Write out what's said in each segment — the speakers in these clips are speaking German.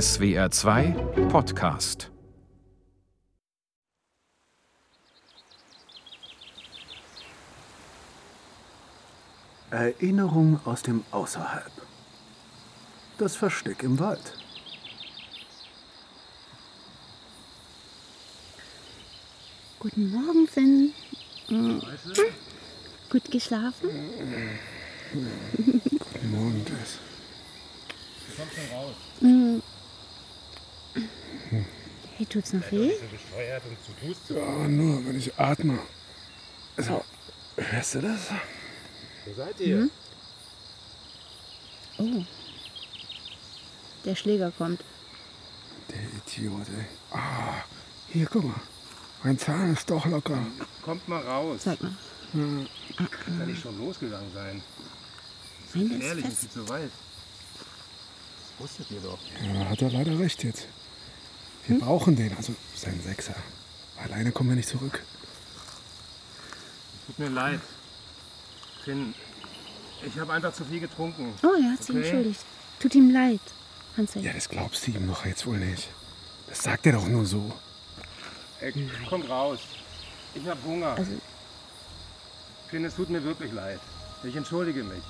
SWR 2 Podcast Erinnerung aus dem Außerhalb. Das Versteck im Wald. Guten Morgen, Finn. Hm. Gut geschlafen? Guten Morgen, Jess. Du kommst schon raus. Hm. Hey, tut's noch weh? So. Ja, nur wenn ich atme. Also, hörst du das? Wo seid ihr? Oh. Der Schläger kommt. Der Idiot, ey. Ah, hier, guck mal. Mein Zahn ist doch locker. Kommt mal raus. Zeig mal. Kann nicht schon losgegangen sein. Nein, der ist Ehrlich, ist fest. viel zu weit. Das wusstet ihr doch. Ja, hat er leider recht jetzt. Wir brauchen den, also seinen Sechser. Alleine kommen wir nicht zurück. Tut mir leid. Finn, ich habe einfach zu viel getrunken. Oh, er hat sich Okay. entschuldigt. Tut ihm leid, Hansel. Ja, das glaubst du ihm doch jetzt wohl nicht. Das sagt er doch nur so. Ey, komm raus. Ich habe Hunger. Also, Finn, es tut mir wirklich leid. Ich entschuldige mich.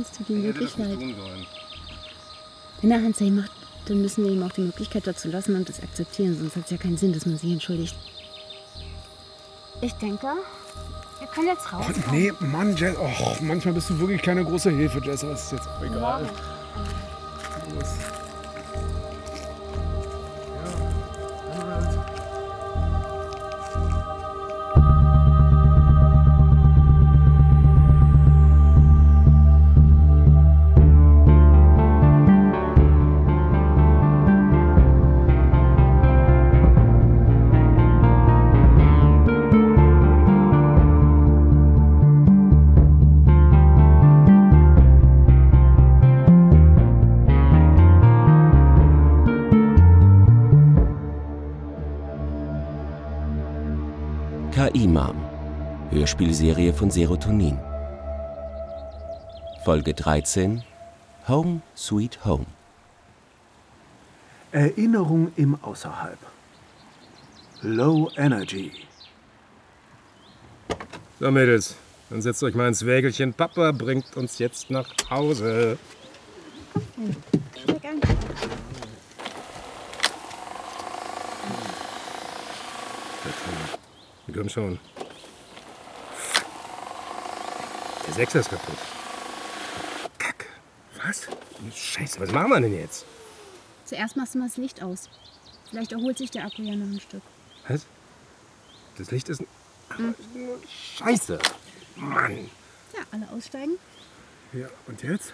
es tut ihm wirklich leid. Wenn er Hansel macht, dann müssen wir ihm auch die Möglichkeit dazu lassen und das akzeptieren, sonst hat es ja keinen Sinn, dass man sich entschuldigt. Ich denke, wir können jetzt raus. Oh, nee, Mann, Jess. Och, manchmal bist du wirklich keine große Hilfe, Jess. Aber es ist jetzt auch egal. Los. Hörspielserie von Serotonin. Folge 13 Home Sweet Home. Erinnerung im Außerhalb. Low Energy. So, Mädels, dann setzt euch mal ins Wägelchen. Papa bringt uns jetzt nach Hause. Komm schon. Der Sechser ist kaputt. Kack. Was? Scheiße, was machen wir denn jetzt? Zuerst machst du mal das Licht aus. Vielleicht erholt sich der Akku ja noch ein Stück. Was? Das Licht ist... Scheiße. Mann. Ja, alle aussteigen, Ja, und jetzt?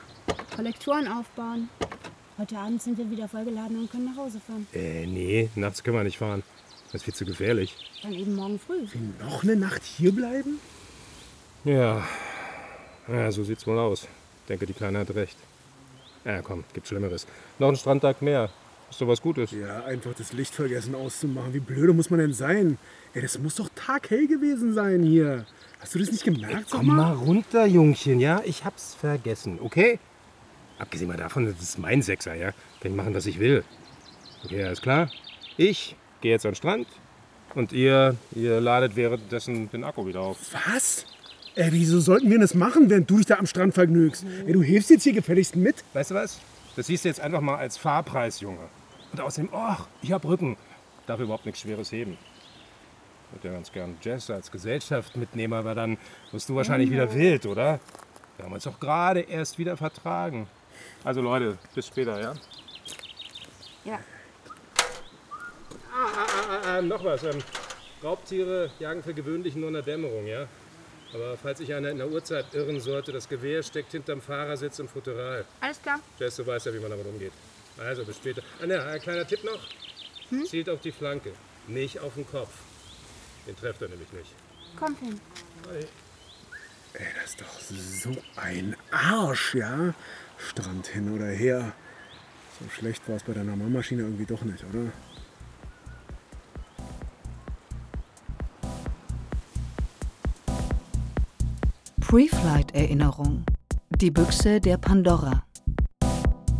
Kollektoren aufbauen. Heute Abend sind wir wieder vollgeladen und können nach Hause fahren. Äh, nee, nachts können wir nicht fahren. Das ist viel zu gefährlich. Dann eben morgen früh. Noch eine Nacht hier bleiben? Ja, ja so sieht's wohl aus. Denke, die Kleine hat recht. Ja, komm, gibt Schlimmeres. Noch ein Strandtag mehr. Ist doch was Gutes. Ja, einfach das Licht vergessen auszumachen. Wie blöde muss man denn sein? Ey, das muss doch taghell gewesen sein hier. Hast du das nicht gemerkt? Sag Komm mal runter, Jungchen, ja? Ich hab's vergessen, okay? Abgesehen mal davon, das ist mein Sechser, ja? Kann ich machen, was ich will. Okay, alles klar? Ich gehe jetzt an den Strand und ihr, ihr ladet währenddessen den Akku wieder auf. Was? Ey, wieso sollten wir das machen, während du dich da am Strand vergnügst? Ey, du hilfst jetzt hier gefälligst mit? Weißt du was? Das siehst du jetzt einfach mal als Fahrpreis, Junge. Und außerdem, ach, ich hab Rücken. Darf überhaupt nichts Schweres heben. Ich würde ja ganz gern Jess als Gesellschaft mitnehmen, aber dann wirst du wahrscheinlich wieder wild, oder? Wir haben uns doch gerade erst wieder vertragen. Also Leute, bis später, ja? Ja. Ah, ah, ah, ah, noch was. Ähm, Raubtiere jagen für gewöhnlich nur in der Dämmerung, ja? Aber falls sich einer in der Uhrzeit irren sollte, das Gewehr steckt hinterm Fahrersitz im Futteral. Alles klar. Jess, du weißt ja, wie man damit umgeht. Also, bis später. Ah, ne, ein kleiner Tipp noch. Zielt auf die Flanke, nicht auf den Kopf. Den trefft er nämlich nicht. Komm, Finn. Ey, das ist doch so ein Arsch, ja? Strand hin oder her. So schlecht war es bei deiner Maschine irgendwie doch nicht, oder? Pre-Flight-Erinnerung. Die Büchse der Pandora.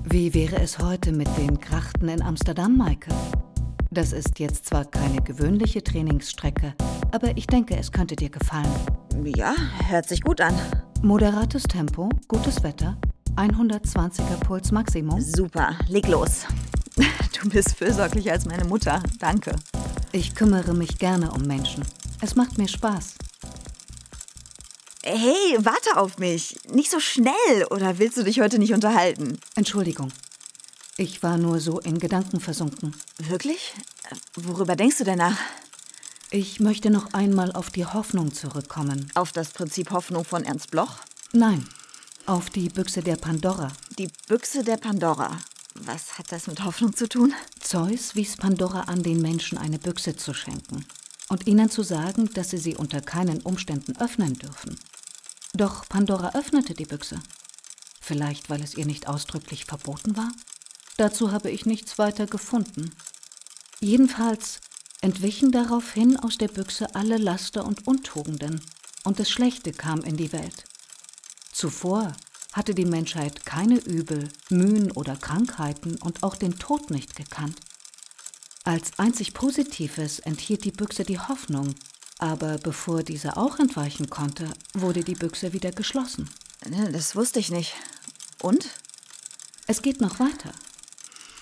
Wie wäre es heute mit den Grachten in Amsterdam, Maike? Das ist jetzt zwar keine gewöhnliche Trainingsstrecke, aber ich denke, es könnte dir gefallen. Ja, hört sich gut an. Moderates Tempo, gutes Wetter, 120er Puls Maximum. Super, leg los. Du bist fürsorglicher als meine Mutter. Danke. Ich kümmere mich gerne um Menschen. Es macht mir Spaß. Hey, warte auf mich. Nicht so schnell. Oder willst du dich heute nicht unterhalten? Entschuldigung. Ich war nur so in Gedanken versunken. Wirklich? Worüber denkst du denn nach? Ich möchte noch einmal auf die Hoffnung zurückkommen. Auf das Prinzip Hoffnung von Ernst Bloch? Nein, auf die Büchse der Pandora. Die Büchse der Pandora. Was hat das mit Hoffnung zu tun? Zeus wies Pandora an, den Menschen eine Büchse zu schenken und ihnen zu sagen, dass sie sie unter keinen Umständen öffnen dürfen. Doch Pandora öffnete die Büchse. Vielleicht, weil es ihr nicht ausdrücklich verboten war? Dazu habe ich nichts weiter gefunden. Jedenfalls entwichen daraufhin aus der Büchse alle Laster und Untugenden, und das Schlechte kam in die Welt. Zuvor hatte die Menschheit keine Übel, Mühen oder Krankheiten und auch den Tod nicht gekannt. Als einzig Positives enthielt die Büchse die Hoffnung, aber bevor diese auch entweichen konnte, wurde die Büchse wieder geschlossen. Ne, Das wusste ich nicht. Und? Es geht noch weiter.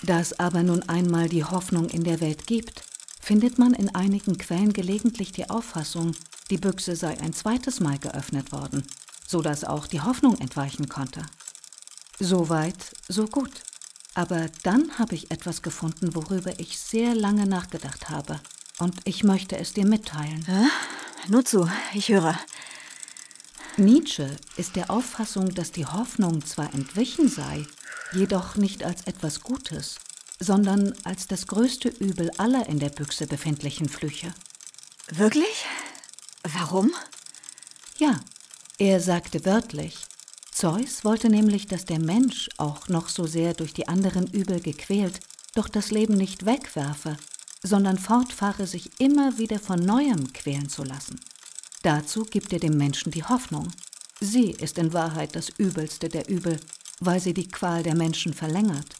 Da es aber nun einmal die Hoffnung in der Welt gibt, findet man in einigen Quellen gelegentlich die Auffassung, die Büchse sei ein zweites Mal geöffnet worden, so dass auch die Hoffnung entweichen konnte. So weit, so gut. Aber dann habe ich etwas gefunden, worüber ich sehr lange nachgedacht habe. Und ich möchte es dir mitteilen. Nur zu, ich höre. Nietzsche ist der Auffassung, dass die Hoffnung zwar entwichen sei, jedoch nicht als etwas Gutes, sondern als das größte Übel aller in der Büchse befindlichen Flüche. Wirklich? Warum? Ja, er sagte wörtlich, Zeus wollte nämlich, dass der Mensch, auch noch so sehr durch die anderen Übel gequält, doch das Leben nicht wegwerfe, sondern fortfahre, sich immer wieder von neuem quälen zu lassen. Dazu gibt er dem Menschen die Hoffnung. Sie ist in Wahrheit das Übelste der Übel, weil sie die Qual der Menschen verlängert.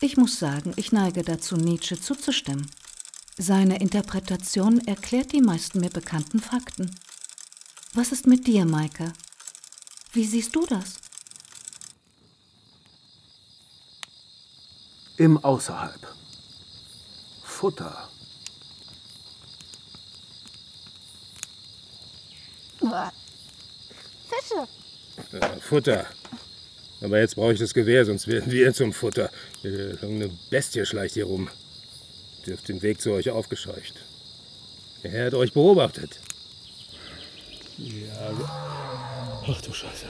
Ich muss sagen, ich neige dazu, Nietzsche zuzustimmen. Seine Interpretation erklärt die meisten mir bekannten Fakten. Was ist mit dir, Maike? Wie siehst du das? Im Außerhalb. Futter. Fische. Äh, Futter. Aber jetzt brauche ich das Gewehr, sonst werden wir zum Futter. Äh, Irgendeine Bestie schleicht hier rum. Sie auf den Weg zu euch aufgescheucht. Der Herr hat euch beobachtet. Ach du Scheiße.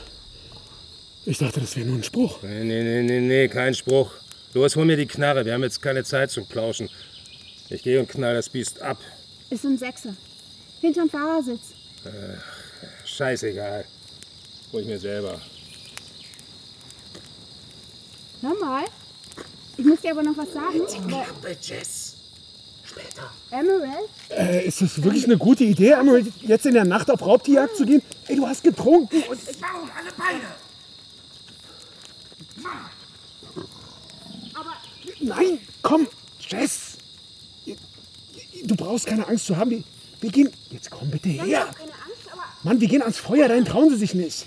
Ich dachte, das wäre nur ein Spruch. Nee, nee, nee, nee, nee, kein Spruch. Los, hol mir die Knarre. Wir haben jetzt keine Zeit zum Plauschen. Ich gehe und knall das Biest ab. Ist ein Sechser. Hinterm Fahrersitz. Scheißegal. Hol ich mir selber. Hör mal. Ich muss dir aber noch was sagen. weil- Jess. Später. Emerald? Äh, ist das wirklich eine gute Idee, Emerald, jetzt in der Nacht auf Raubtierjagd zu gehen? Ey, du hast getrunken und... alle Beine. Nein, komm, Jess. Du brauchst keine Angst zu haben. Wir, wir gehen... Jetzt komm bitte her. Mann, wir gehen ans Feuer, dahin trauen sie sich nicht.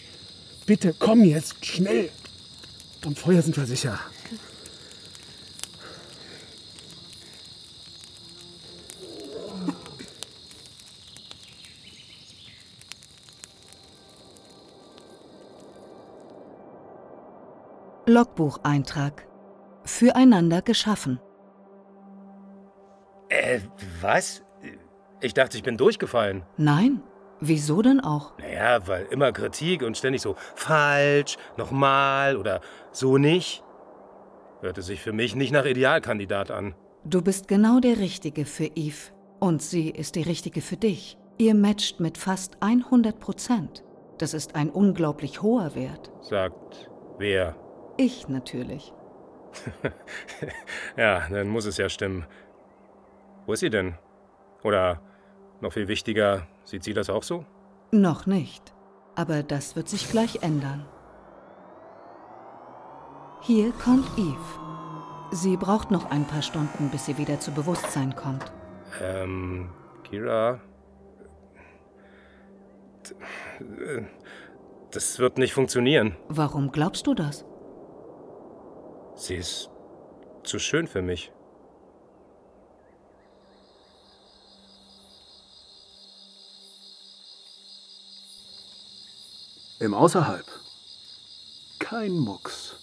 Bitte, komm jetzt, schnell. Am Feuer sind wir sicher. Logbucheintrag. Füreinander geschaffen. Äh, was? Ich dachte, ich bin durchgefallen. Nein, wieso denn auch? Naja, weil immer Kritik und ständig so falsch, nochmal oder so nicht. Hörte sich für mich nicht nach Idealkandidat an. Du bist genau der Richtige für Eve. Und sie ist die Richtige für dich. Ihr matcht mit fast 100 Prozent. Das ist ein unglaublich hoher Wert. Sagt wer? Ich natürlich. Ja, dann muss es ja stimmen. Wo ist sie denn? Oder noch viel wichtiger, sieht sie das auch so? Noch nicht. Aber das wird sich gleich ändern. Hier kommt Eve. Sie braucht noch ein paar Stunden, bis sie wieder zu Bewusstsein kommt. Ähm, Kira. Das wird nicht funktionieren. Warum glaubst du das? Sie ist zu schön für mich. Im Außerhalb. Kein Mucks.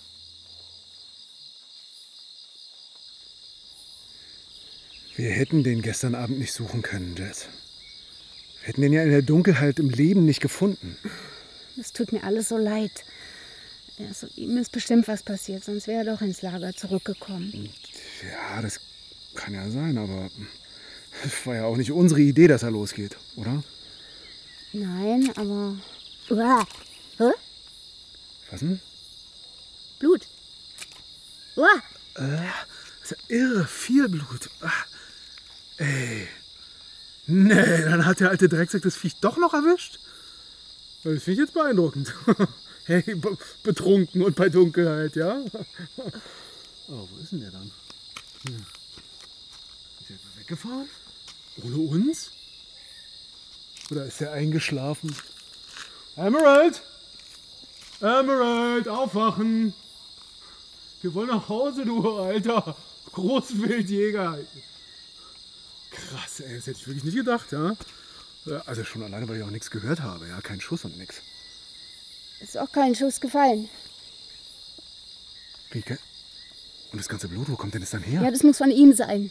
Wir hätten den gestern Abend nicht suchen können, Jess. Wir hätten den ja in der Dunkelheit im Leben nicht gefunden. Es tut mir alles so leid. Also, ihm ist bestimmt was passiert, sonst wäre er doch ins Lager zurückgekommen. Ja, das kann ja sein, aber es war ja auch nicht unsere Idee, dass er losgeht, oder? Nein, aber. Uah. Hä? Was denn? Blut. Uah. Das ist ja irre, viel Blut. Ah, ey. Nee, dann hat der alte Drecksack das Viech doch noch erwischt? Das finde ich jetzt beeindruckend. Hey, be betrunken und bei Dunkelheit, ja? Oh, wo ist denn der dann? Hm. Ist der etwa weggefahren? Ohne uns? Oder ist er eingeschlafen? Emerald! Emerald, aufwachen! Wir wollen nach Hause, du alter Großwildjäger. Krass, ey, das hätte ich wirklich nicht gedacht, ja? Ja, Also schon alleine, weil ich auch nichts gehört habe, ja, kein Schuss und nichts. Ist auch kein Schuss gefallen. Ge- Und das ganze Blut, wo kommt denn das dann her? Ja, das muss von ihm sein.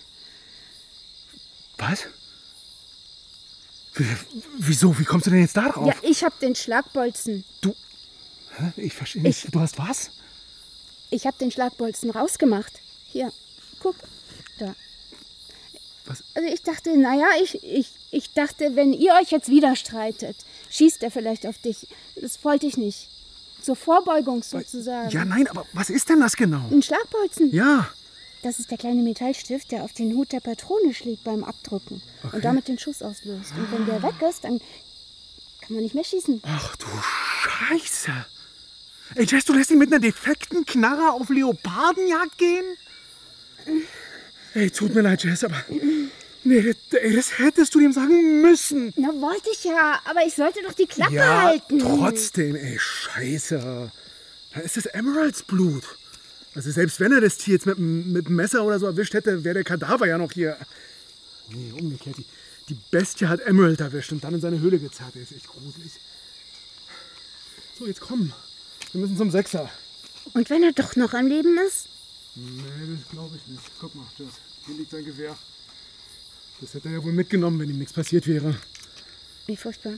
Was? Wie, wieso? Wie kommst du denn jetzt da drauf? Ja, ich hab den Schlagbolzen. Hä? Ich verstehe nicht. Du hast was? Ich hab den Schlagbolzen rausgemacht. Hier, guck. Da. Was? Also ich dachte, naja, ich, ich, ich dachte, wenn ihr euch jetzt wieder streitet, schießt er vielleicht auf dich. Das wollte ich nicht. Zur Vorbeugung sozusagen. Ja, nein, aber was ist denn das genau? Ein Schlagbolzen. Ja. Das ist der kleine Metallstift, der auf den Hut der Patrone schlägt beim Abdrücken und damit den Schuss auslöst. Und wenn der weg ist, dann kann man nicht mehr schießen. Ach du Scheiße. Ey, Jess, du lässt ihn mit einer defekten Knarre auf Leopardenjagd gehen? Ey, tut mir leid, Jess, aber... Nee, das, ey, das hättest du dem sagen müssen. Na, wollte ich ja, aber ich sollte doch die Klappe ja, halten. trotzdem, ey, scheiße. Da ist das Emeralds Blut. Also selbst wenn er das Tier jetzt mit, mit dem Messer oder so erwischt hätte, wäre der Kadaver ja noch hier. Nee, umgekehrt. Die, die Bestie hat Emerald erwischt und dann in seine Höhle gezerrt. Der ist echt gruselig. So, jetzt komm. Wir müssen zum Sechser. Und wenn er doch noch am Leben ist? Nee, das glaube ich nicht. Guck mal, das, hier liegt sein Gewehr. Das hätte er ja wohl mitgenommen, wenn ihm nichts passiert wäre. Wie furchtbar.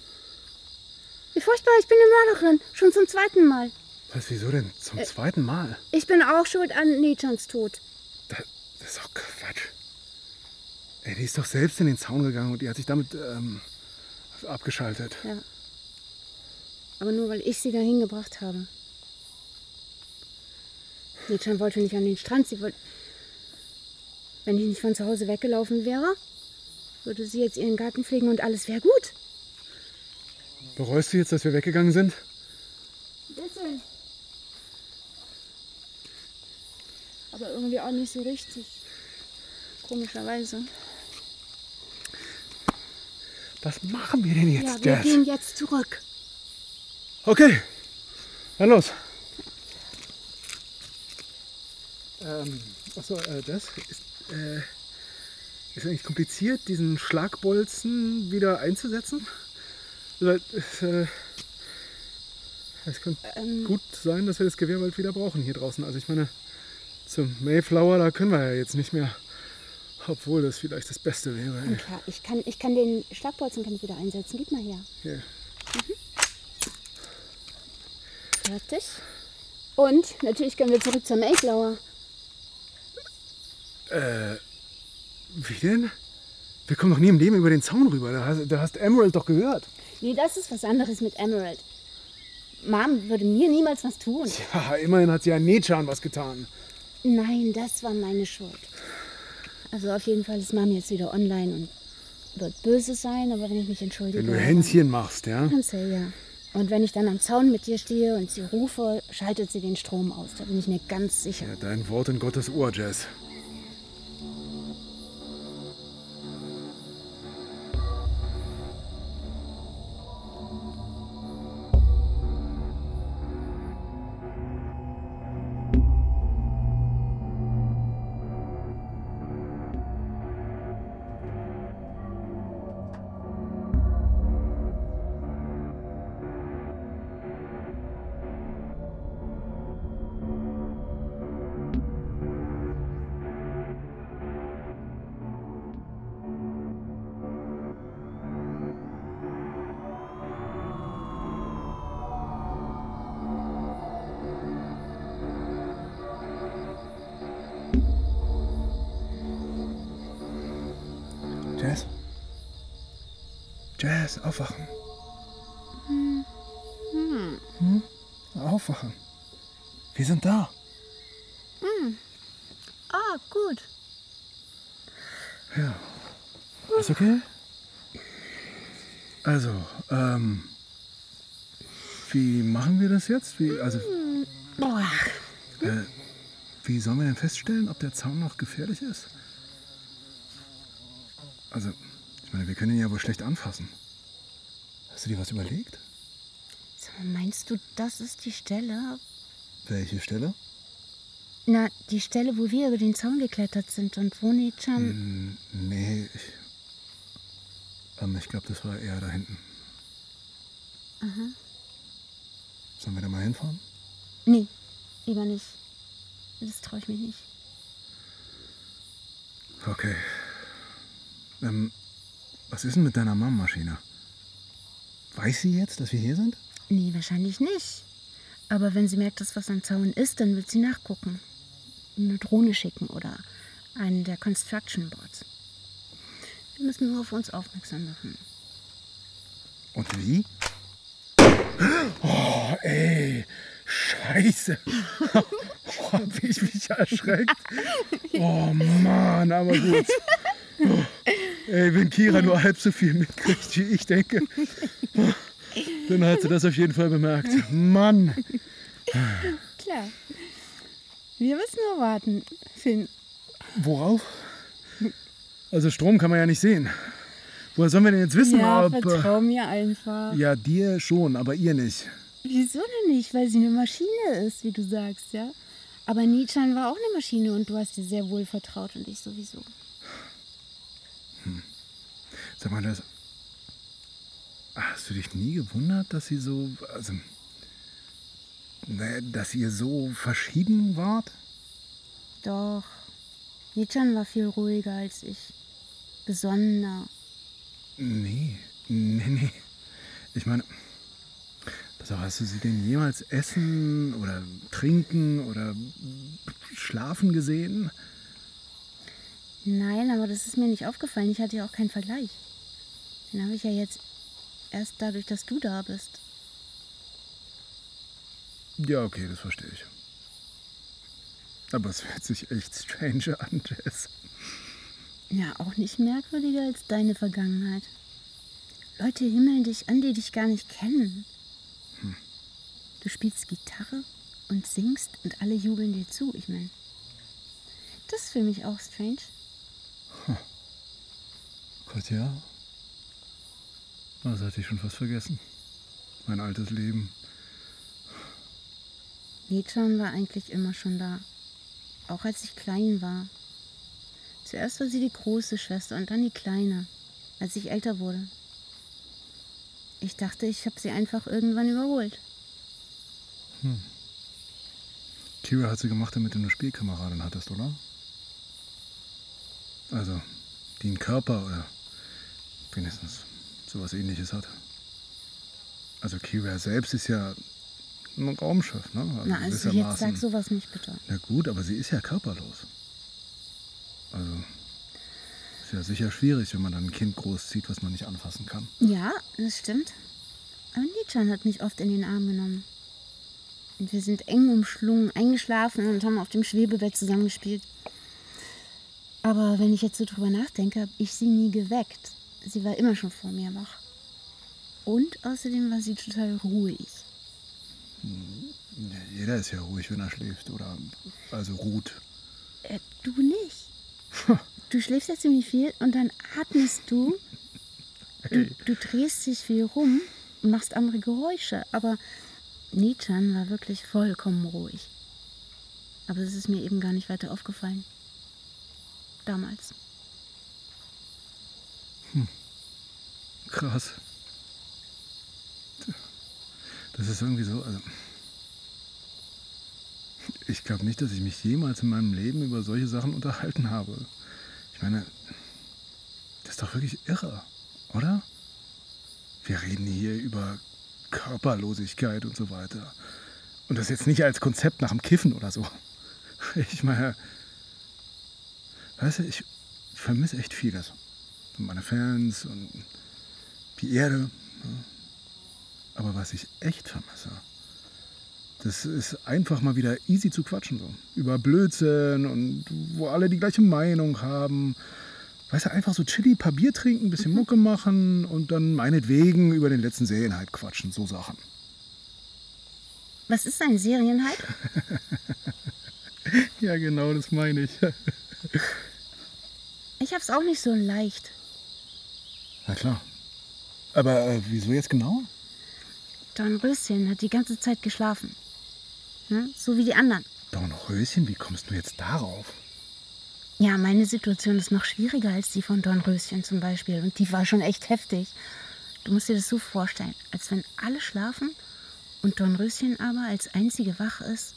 Wie furchtbar, ich bin eine Mörderin. Schon zum zweiten Mal. Was, wieso denn? Zum zweiten Mal? Ich bin auch schuld an Nechans Tod. Da, das ist doch Quatsch. Ey, die ist doch selbst in den Zaun gegangen und die hat sich damit ähm, abgeschaltet. Ja. Aber nur, weil ich sie dahin gebracht habe. Nechan wollte nicht an den Strand. Sie wollte. Wenn ich nicht von zu Hause weggelaufen wäre, würde sie jetzt ihren Garten pflegen und alles wäre gut. Bereust du jetzt, dass wir weggegangen sind? Bisschen. Aber irgendwie auch nicht so richtig. Komischerweise. Was machen wir denn Ja, jetzt, wir Jess? gehen jetzt zurück. Okay, dann los. Ähm, achso, äh, das ist, äh, ist eigentlich kompliziert, diesen Schlagbolzen wieder einzusetzen. Weil, Es, äh, es könnte Ähm, gut sein, dass wir das Gewehr bald wieder brauchen hier draußen. Also ich meine, zum Mayflower, da können wir ja jetzt nicht mehr. Obwohl das vielleicht das Beste wäre. ey. klar, ich kann, ich kann den Schlagbolzen kann ich wieder einsetzen. Gib mal her. Hier. Fertig. Und natürlich können wir zurück zur Mayflower. Wie denn? Wir kommen doch nie im Leben über den Zaun rüber. Da hast, da hast Emerald doch gehört. Nee, das ist was anderes mit Emerald. Mom würde mir niemals was tun. Ja, immerhin hat sie ja Nechan was getan. Nein, das war meine Schuld. Also auf jeden Fall ist Mom jetzt wieder online und wird böse sein, aber wenn ich mich entschuldige. Wenn du Händchen machst, ja? Du ja. Und wenn ich dann am Zaun mit dir stehe und sie rufe, schaltet sie den Strom aus. Da bin ich mir ganz sicher. Ja, dein Wort in Gottes Ohr. Jess? Jess, aufwachen. Hm? Aufwachen. Wir sind da. Ah, gut. Ist okay? Also, ähm. Wie machen wir das jetzt? Wie, also, Boah. wie sollen wir denn feststellen, ob der Zaun noch gefährlich ist? Also, ich meine, wir können ihn ja wohl schlecht anfassen. Hast du dir was überlegt? Sag mal, Meinst du, das ist die Stelle? Welche Stelle? Na, die Stelle, wo wir über den Zaun geklettert sind und wo Nichan. Hm, nee, ich. Ähm, ich glaube, das war eher da hinten. Sollen wir da mal hinfahren? Nee, lieber nicht. Das traue ich mich nicht. Okay. Ähm, was ist denn mit deiner Mom-Maschine? Weiß sie jetzt, dass wir hier sind? Nee, wahrscheinlich nicht. Aber wenn sie merkt, dass was am Zaun ist, dann wird sie nachgucken. Eine Drohne schicken oder einen der Construction Boards. Wir müssen nur auf uns aufmerksam machen. Und wie? Oh, ey. Scheiße. Oh, hab ich mich erschreckt. Oh Mann, aber gut. Ey, wenn Kira nur halb so viel mitkriegt, wie ich denke, dann hat sie das auf jeden Fall bemerkt. Mann. Klar. Wir müssen nur warten, Finn. Worauf? Also Strom kann man ja nicht sehen. Woher sollen wir denn jetzt wissen, Ja, ob... äh, vertrau mir einfach. Ja, dir schon, aber ihr nicht. Wieso denn nicht? Weil sie eine Maschine ist, wie du sagst, ja? Aber Nichan war auch eine Maschine und du hast ihr sehr wohl vertraut und ich sowieso. Sag mal, das. Hast du dich nie gewundert, dass sie so. Also. Dass ihr so verschieden wart? Doch. Nichan war viel ruhiger als ich. Besonnener. Nee, nee, nee. Ich meine. Pass auf, hast du sie denn jemals essen oder trinken oder schlafen gesehen? Nein, aber das ist mir nicht aufgefallen. Ich hatte ja auch keinen Vergleich. Den habe ich ja jetzt erst dadurch, dass du da bist. Ja, okay, das verstehe ich. Aber es hört sich echt strange an, Jess. Ja, auch nicht merkwürdiger als deine Vergangenheit. Leute himmeln dich an, die dich gar nicht kennen. Du spielst Gitarre und singst und alle jubeln dir zu. Ich meine, das ist für mich auch strange. Gott, ja. Das hatte ich schon fast vergessen. Mein altes Leben. Nichan war eigentlich immer schon da. Auch als ich klein war. Zuerst war sie die große Schwester und dann die kleine, als ich älter wurde. Ich dachte, ich habe sie einfach irgendwann überholt. Kira hat sie gemacht, damit du eine Spielkameradin hattest, oder? Also, die einen Körper oder wenigstens sowas ähnliches hat. Also Kira selbst ist ja ein Raumschiff, ne? Na, also jetzt sag sowas nicht bitte. Na gut, aber sie ist ja körperlos. Also, ist ja sicher schwierig, wenn man dann ein Kind großzieht, was man nicht anfassen kann. Ja, das stimmt. Aber Nichan hat mich oft in den Arm genommen. Und wir sind eng umschlungen, eingeschlafen und haben auf dem Schwebebett zusammengespielt. Aber wenn ich jetzt so drüber nachdenke, habe ich sie nie geweckt. Sie war immer schon vor mir wach. Und außerdem war sie total ruhig. Ja, jeder ist ja ruhig, wenn er schläft oder also ruht. Äh, du nicht. Du schläfst ja ziemlich viel und dann atmest du. Du, du drehst dich viel rum und machst andere Geräusche. Aber Nichan war wirklich vollkommen ruhig. Aber es ist mir eben gar nicht weiter aufgefallen. Damals. Krass. Das ist irgendwie so. Also ich glaube nicht, dass ich mich jemals in meinem Leben über solche Sachen unterhalten habe. Ich meine, das ist doch wirklich irre, oder? Wir reden hier über Körperlosigkeit und so weiter. Und das jetzt nicht als Konzept nach dem Kiffen oder so. Ich meine, weißt du, ich vermisse echt vieles. Meine Fans und die Erde. Aber was ich echt vermisse, das ist einfach mal wieder easy zu quatschen. So. Über Blödsinn und wo alle die gleiche Meinung haben. Weißt du, einfach so chilly, ein paar Bier trinken, ein bisschen Mucke machen und dann meinetwegen über den letzten Serienhype quatschen. So Sachen. Was ist ein Serienhype? Ja, genau, das meine ich. Ich hab's auch nicht so leicht. Na klar. Aber äh, wieso jetzt genau? Dornröschen hat die ganze Zeit geschlafen. Ne? So wie die anderen. Dornröschen, wie kommst du jetzt darauf? Ja, meine Situation ist noch schwieriger als die von Dornröschen zum Beispiel. Und die war schon echt heftig. Du musst dir das so vorstellen, als wenn alle schlafen und Dornröschen aber als einzige wach ist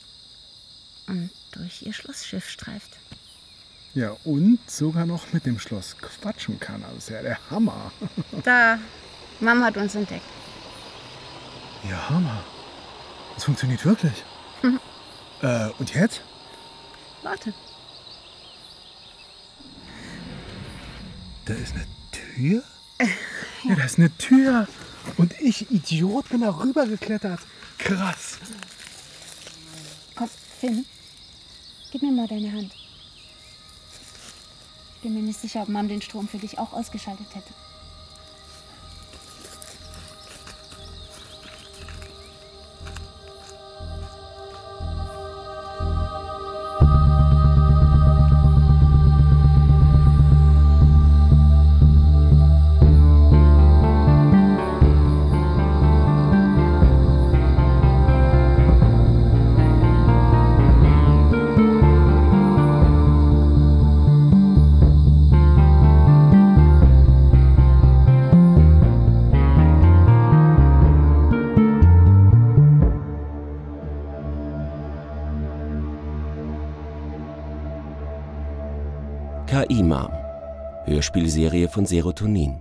und durch ihr Schlossschiff streift. Ja, und sogar noch mit dem Schloss quatschen kann. Also ist ja der Hammer. Da, Mama hat uns entdeckt. Ja, Hammer. Das funktioniert wirklich. äh, und jetzt? Warte. Da ist eine Tür? Ja, da ist eine Tür. Und ich, Idiot, bin da rübergeklettert. Krass. Komm, Finn, gib mir mal deine Hand. Bin mir nicht sicher, ob Mom den Strom für dich auch ausgeschaltet hätte. Hörspielserie von Serotonin.